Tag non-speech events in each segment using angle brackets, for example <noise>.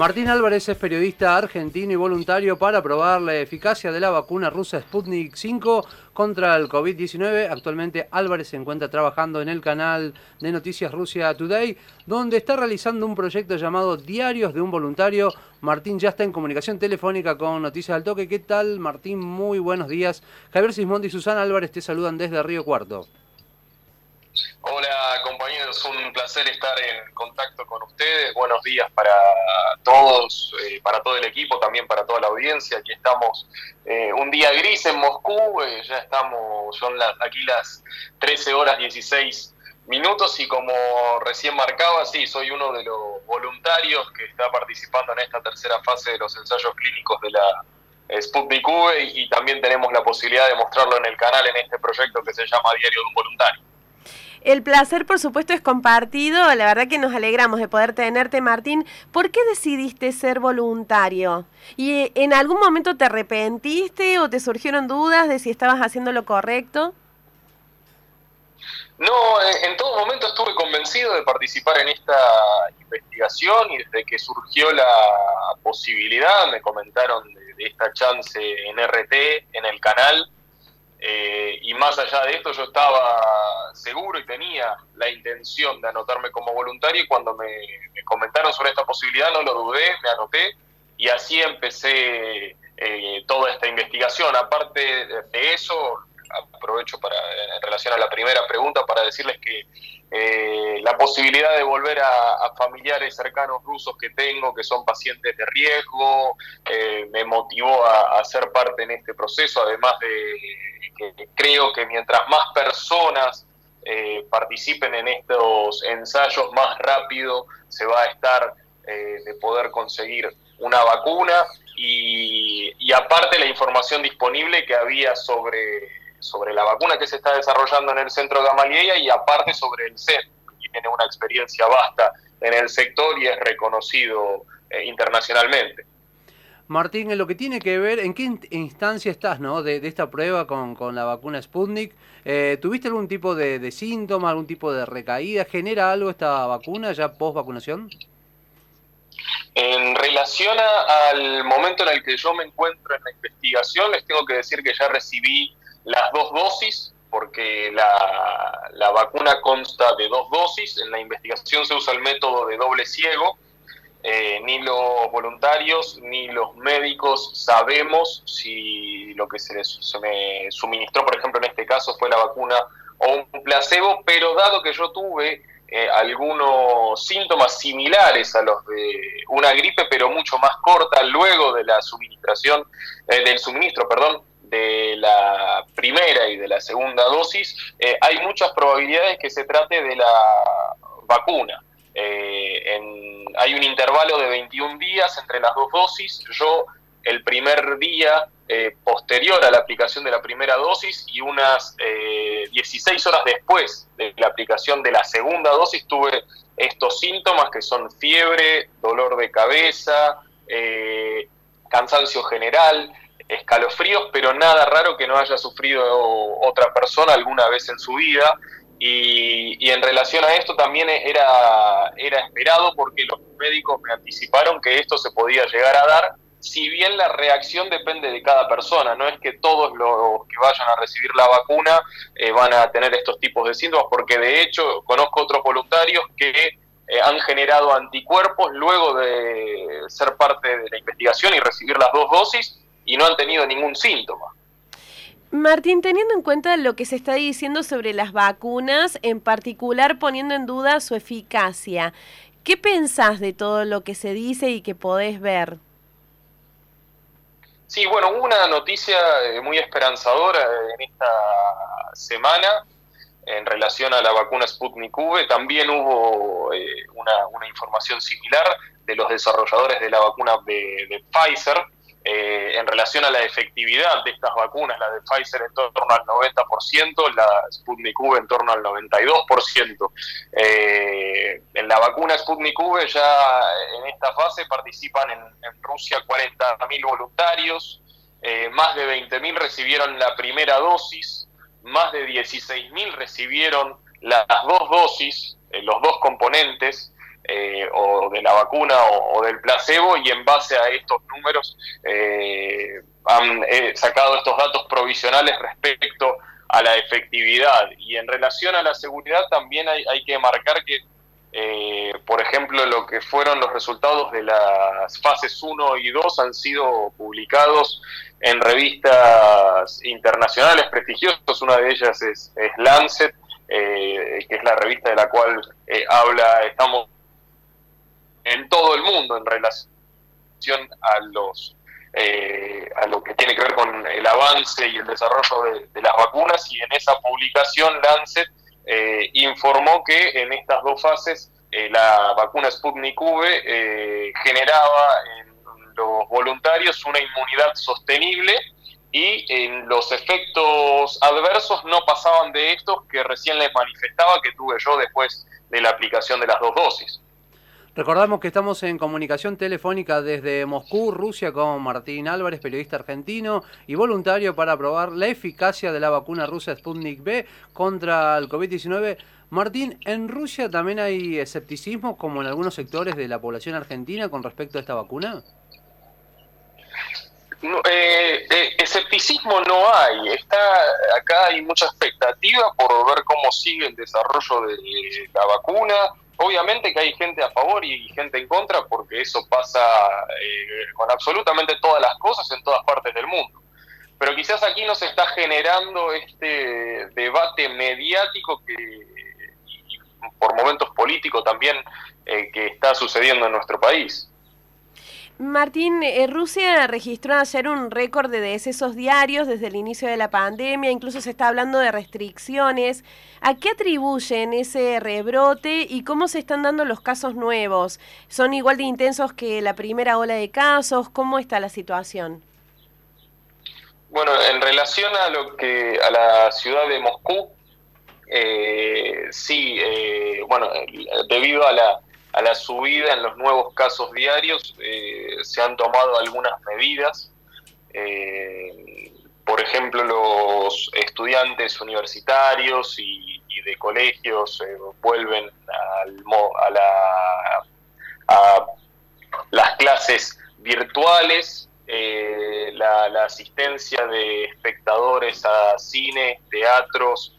Martín Álvarez es periodista argentino y voluntario para probar la eficacia de la vacuna rusa Sputnik 5 contra el COVID-19. Actualmente Álvarez se encuentra trabajando en el canal de noticias Rusia Today, donde está realizando un proyecto llamado Diarios de un Voluntario. Martín ya está en comunicación telefónica con Noticias al Toque. ¿Qué tal, Martín? Muy buenos días. Javier Sismondi y Susana Álvarez te saludan desde Río Cuarto. Hola compañeros, un placer estar en contacto con ustedes. Buenos días para todos, eh, para todo el equipo, también para toda la audiencia. Aquí estamos eh, un día gris en Moscú, eh, ya estamos, son las, aquí las 13 horas 16 minutos y como recién marcaba, sí, soy uno de los voluntarios que está participando en esta tercera fase de los ensayos clínicos de la Sputnik V y también tenemos la posibilidad de mostrarlo en el canal en este proyecto que se llama Diario de un Voluntario. El placer, por supuesto, es compartido. La verdad que nos alegramos de poder tenerte, Martín. ¿Por qué decidiste ser voluntario? ¿Y eh, en algún momento te arrepentiste o te surgieron dudas de si estabas haciendo lo correcto? No, en todo momento estuve convencido de participar en esta investigación y desde que surgió la posibilidad, me comentaron de, de esta chance en RT, en el canal, eh, y más allá de esto, yo estaba seguro y tenía la intención de anotarme como voluntario y cuando me, comentaron sobre esta posibilidad no lo dudé, me anoté y así empecé eh, toda esta investigación. Aparte de eso, aprovecho para en relación a la primera pregunta para decirles que eh, la posibilidad de volver a, familiares cercanos rusos que tengo, que son pacientes de riesgo, eh, me motivó a, ser parte en este proceso, además de creo que mientras más personas eh, participen en estos ensayos, más rápido se va a estar de poder conseguir una vacuna y aparte la información disponible que había sobre sobre la vacuna que se está desarrollando en el centro de Gamaleya y aparte sobre el CEN, que tiene una experiencia vasta en el sector y es reconocido eh, internacionalmente. Martín, en lo que tiene que ver, ¿en qué instancia estás ¿no? de, esta prueba con, la vacuna Sputnik? Eh, ¿Tuviste algún tipo de, de, síntoma, algún tipo de recaída? ¿Genera algo esta vacuna ya post vacunación? En relación al momento en el que yo me encuentro en la investigación, les tengo que decir que ya recibí las dos dosis, porque la, la, vacuna consta de dos dosis. En la investigación se usa el método de doble ciego. Eh, ni los voluntarios ni los médicos sabemos si lo que se, se me suministró, por ejemplo, en este caso fue la vacuna o un placebo, pero dado que yo tuve eh, algunos síntomas similares a los de una gripe, pero mucho más corta luego de la suministración, eh, del suministro, perdón, de la primera y de la segunda dosis, eh, hay muchas probabilidades que se trate de la vacuna. Eh, hay un intervalo de 21 días entre las dos dosis. Yo el primer día eh, posterior a la aplicación de la primera dosis y unas 16 horas después de la aplicación de la segunda dosis tuve estos síntomas que son fiebre, dolor de cabeza, cansancio general, escalofríos, pero nada raro que no haya sufrido otra persona alguna vez en su vida. Y, en relación a esto también era, era esperado porque los médicos me anticiparon que esto se podía llegar a dar, si bien la reacción depende de cada persona, no es que todos los que vayan a recibir la vacuna eh, van a tener estos tipos de síntomas, porque de hecho conozco otros voluntarios que eh, han generado anticuerpos luego de ser parte de la investigación y recibir las dos dosis y no han tenido ningún síntoma. Martín, teniendo en cuenta lo que se está diciendo sobre las vacunas, en particular poniendo en duda su eficacia, ¿qué pensás de todo lo que se dice y que podés ver? Sí, bueno, hubo una noticia eh, muy esperanzadora en esta semana en relación a la vacuna Sputnik V. También hubo eh, una, información similar de los desarrolladores de la vacuna de Pfizer, eh, en relación a la efectividad de estas vacunas, la de Pfizer en torno al 90%, la Sputnik V en torno al 92%. Eh, en la vacuna Sputnik V ya en esta fase participan en, Rusia 40.000 voluntarios, eh, más de 20.000 recibieron la primera dosis, más de 16.000 recibieron las dos dosis, los dos componentes, eh, o de la vacuna o, del placebo y en base a estos números eh, han sacado estos datos provisionales respecto a la efectividad. Y en relación a la seguridad también hay, hay que marcar que, eh, por ejemplo, lo que fueron los resultados de las fases 1 y 2 han sido publicados en revistas internacionales prestigiosas, una de ellas es, Lancet, que es la revista de la cual habla, estamos en todo el mundo en relación a los eh, a lo que tiene que ver con el avance y el desarrollo de, las vacunas y en esa publicación Lancet eh, informó que en estas dos fases eh, la vacuna Sputnik V generaba en los voluntarios una inmunidad sostenible y en los efectos adversos no pasaban de estos que recién les manifestaba que tuve yo después de la aplicación de las dos dosis. Recordamos que estamos en comunicación telefónica desde Moscú, Rusia, con Martín Álvarez, periodista argentino y voluntario para probar la eficacia de la vacuna rusa Sputnik B contra el COVID-19. Martín, ¿en Rusia también hay escepticismo, como en algunos sectores de la población argentina, con respecto a esta vacuna? Eh, eh, escepticismo no hay. Está acá hay mucha expectativa por ver cómo sigue el desarrollo de la vacuna Obviamente que hay gente a favor y gente en contra, porque eso pasa eh, con absolutamente todas las cosas en todas partes del mundo. Pero quizás aquí no se está generando este debate mediático que, y, por momentos político también eh, que está sucediendo en nuestro país. Martín, eh, Rusia registró ayer un récord de decesos diarios desde el inicio de la pandemia, incluso se está hablando de restricciones. ¿A qué atribuyen ese rebrote y cómo se están dando los casos nuevos? ¿Son igual de intensos que la primera ola de casos? ¿Cómo está la situación? Bueno, en relación a lo que a la ciudad de Moscú, eh, sí, eh, bueno, debido a la a la subida en los nuevos casos diarios eh, se han tomado algunas medidas. Eh, por ejemplo, los estudiantes universitarios y, de colegios eh, vuelven al, a, la, a las clases virtuales. La, la asistencia de espectadores a cine, teatros,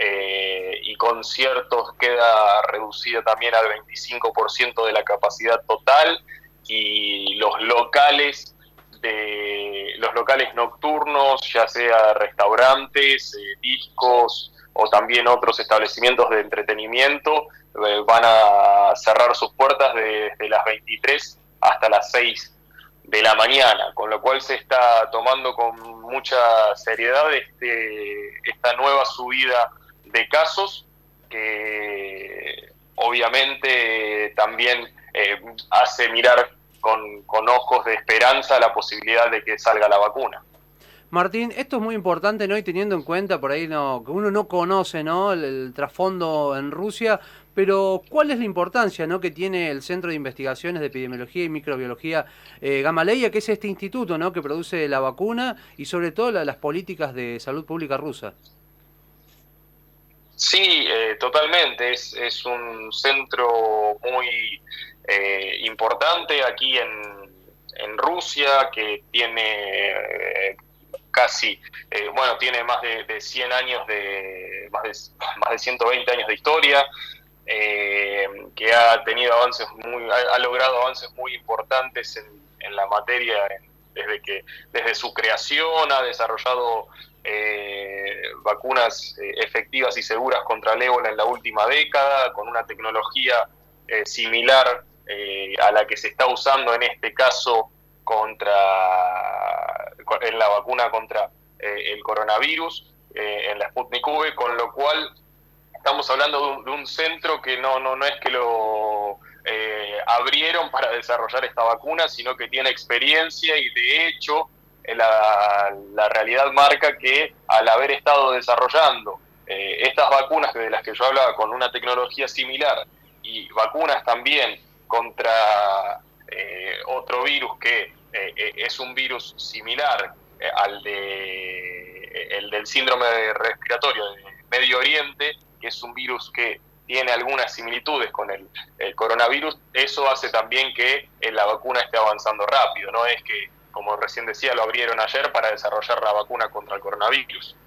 eh, y conciertos queda reducida también al 25% de la capacidad total y los locales de los locales nocturnos, ya sea restaurantes, eh, discos o también otros establecimientos de entretenimiento, eh, van a cerrar sus puertas desde las 23 hasta las 6 de la mañana, con lo cual se está tomando con mucha seriedad este, esta nueva subida de casos que obviamente también eh, hace mirar con, con, ojos de esperanza la posibilidad de que salga la vacuna. Martín, esto es muy importante, ¿no? Y teniendo en cuenta por ahí no, que uno no conoce, ¿no? El, trasfondo en Rusia, pero ¿cuál es la importancia, ¿no? Que tiene el Centro de Investigaciones de Epidemiología y Microbiología eh, Gamaleya, que es este instituto, ¿no? Que produce la vacuna y sobre todo las políticas de salud pública rusa. Sí, eh, totalmente. Es, es, un centro muy eh, importante aquí en, en, Rusia que tiene eh, casi, bueno, tiene más de, de, 100 años de, más de, <laughs> más de 120 años de historia, que ha tenido avances muy, ha, logrado avances muy importantes en, en la materia desde que, desde su creación ha desarrollado eh, vacunas eh, efectivas y seguras contra el ébola en la última década, con una tecnología eh, similar a la que se está usando en este caso contra en la vacuna contra el coronavirus, en la Sputnik V, con lo cual estamos hablando de un, centro que no, no, no es que lo abrieron para desarrollar esta vacuna, sino que tiene experiencia y de hecho la, la realidad marca que al haber estado desarrollando eh, estas vacunas de las que yo hablaba con una tecnología similar y vacunas también contra eh, otro virus que eh, es un virus similar al de el del síndrome respiratorio de Medio Oriente, que es un virus que tiene algunas similitudes con el, coronavirus, eso hace también que eh, la vacuna esté avanzando rápido, no es que, como recién decía, lo abrieron ayer para desarrollar la vacuna contra el coronavirus.